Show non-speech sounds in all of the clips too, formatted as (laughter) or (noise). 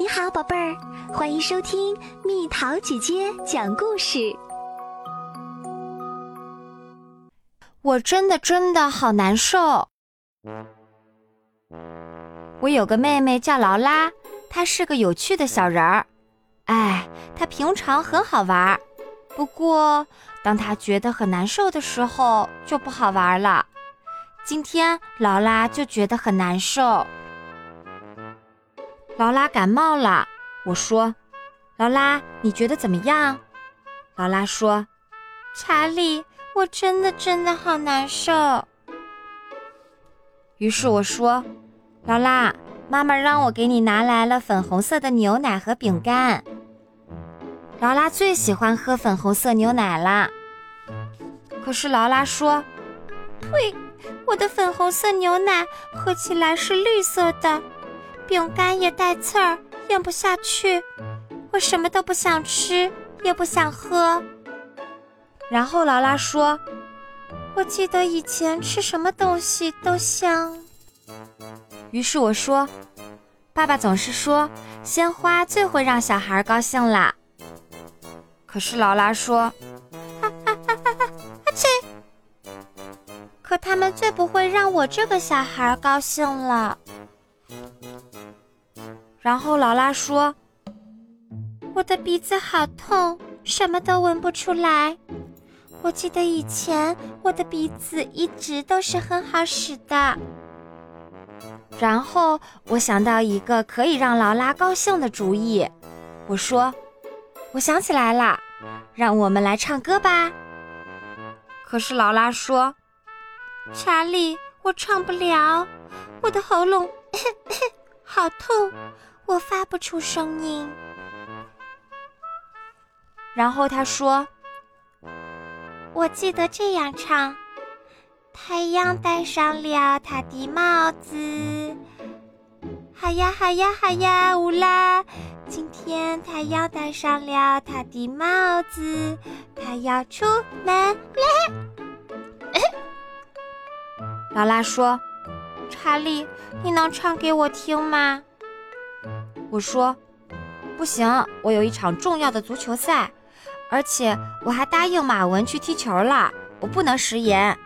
你好，宝贝儿，欢迎收听蜜桃姐姐讲故事。我真的真的好难受。我有个妹妹叫劳拉，她是个有趣的小人儿。哎，她平常很好玩儿，不过当她觉得很难受的时候就不好玩儿了。今天劳拉就觉得很难受。劳拉感冒了，我说：“劳拉，你觉得怎么样？”劳拉说：“查理，我真的真的好难受。”于是我说：“劳拉，妈妈让我给你拿来了粉红色的牛奶和饼干。”劳拉最喜欢喝粉红色牛奶了。可是劳拉说：“呸，我的粉红色牛奶喝起来是绿色的。”饼干也带刺儿，咽不下去。我什么都不想吃，也不想喝。然后劳拉说：“我记得以前吃什么东西都香。”于是我说：“爸爸总是说鲜花最会让小孩高兴啦。”可是劳拉说：“哈哈哈哈哈！阿切！可他们最不会让我这个小孩高兴了。”然后劳拉说：“我的鼻子好痛，什么都闻不出来。我记得以前我的鼻子一直都是很好使的。”然后我想到一个可以让劳拉高兴的主意，我说：“我想起来了，让我们来唱歌吧。”可是劳拉说：“查理，我唱不了，我的喉咙 (laughs) 好痛。”我发不出声音。然后他说：“我记得这样唱，太阳戴上了他的帽子，好呀好呀好呀乌拉！今天太阳戴上了他的帽子，他要出门了。(laughs) ”劳拉说：“查理，你能唱给我听吗？”我说：“不行，我有一场重要的足球赛，而且我还答应马文去踢球了，我不能食言。”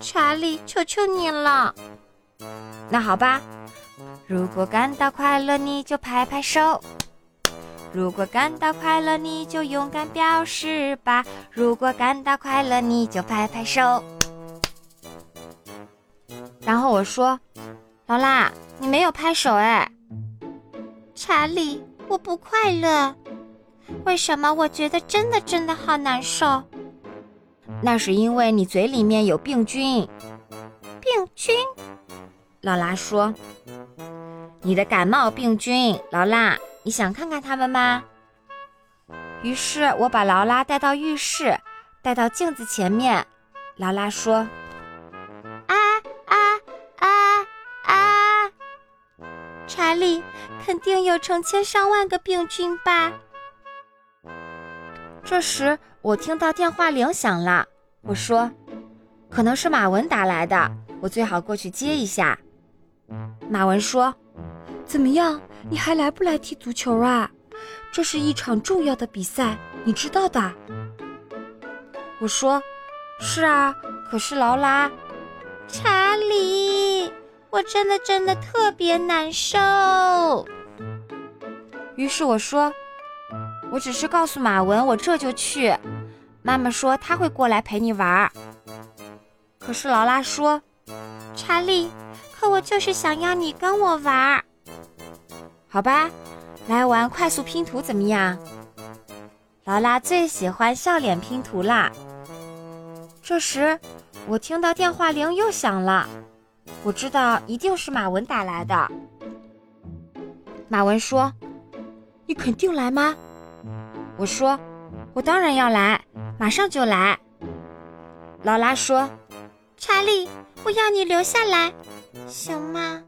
查理，求求你了。那好吧，如果感到快乐，你就拍拍手；如果感到快乐，你就勇敢表示吧；如果感到快乐，你就拍拍手。然后我说：“劳拉，你没有拍手哎。”查理，我不快乐。为什么？我觉得真的真的好难受。那是因为你嘴里面有病菌。病菌？劳拉说：“你的感冒病菌。”劳拉，你想看看他们吗？于是我把劳拉带到浴室，带到镜子前面。劳拉说。查理，肯定有成千上万个病菌吧？这时，我听到电话铃响了。我说：“可能是马文打来的，我最好过去接一下。”马文说：“怎么样？你还来不来踢足球啊？这是一场重要的比赛，你知道的。”我说：“是啊，可是劳拉，查理。”我真的真的特别难受。于是我说：“我只是告诉马文，我这就去。”妈妈说她会过来陪你玩。可是劳拉说：“查理，可我就是想要你跟我玩。”好吧，来玩快速拼图怎么样？劳拉最喜欢笑脸拼图啦。这时，我听到电话铃又响了。我知道一定是马文打来的。马文说：“你肯定来吗？”我说：“我当然要来，马上就来。”劳拉说：“查理，我要你留下来，行吗？”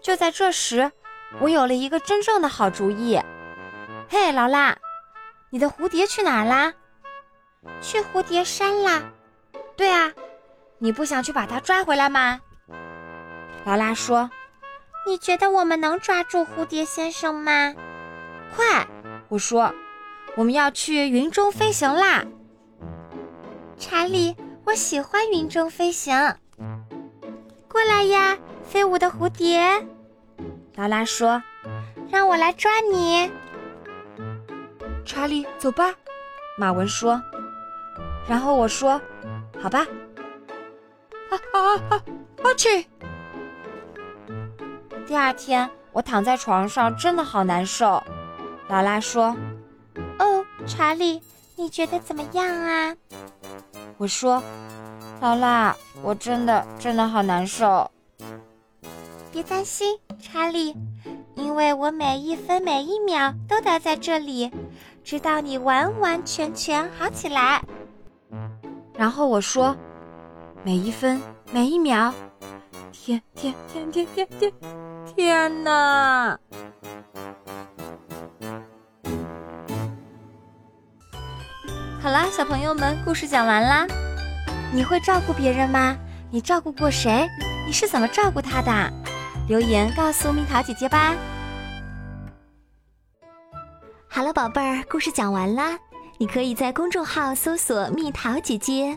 就在这时，我有了一个真正的好主意。嘿，劳拉，你的蝴蝶去哪儿啦？去蝴蝶山啦。对啊。你不想去把它抓回来吗？劳拉说：“你觉得我们能抓住蝴蝶先生吗？快，我说，我们要去云中飞行啦！查理，我喜欢云中飞行。过来呀，飞舞的蝴蝶！劳拉说：“让我来抓你。”查理，走吧。马文说。然后我说：“好吧。”啊啊啊！阿切！第二天，我躺在床上，真的好难受。劳拉说：“哦，查理，你觉得怎么样啊？”我说：“劳拉，我真的真的好难受。”别担心，查理，因为我每一分每一秒都待在这里，直到你完完全全好起来。然后我说：“每一分每一秒，天天天天天天，天哪！”好啦，小朋友们，故事讲完啦。你会照顾别人吗？你照顾过谁？你是怎么照顾他的？留言告诉蜜桃姐姐吧。好了，宝贝儿，故事讲完啦。你可以在公众号搜索“蜜桃姐姐”，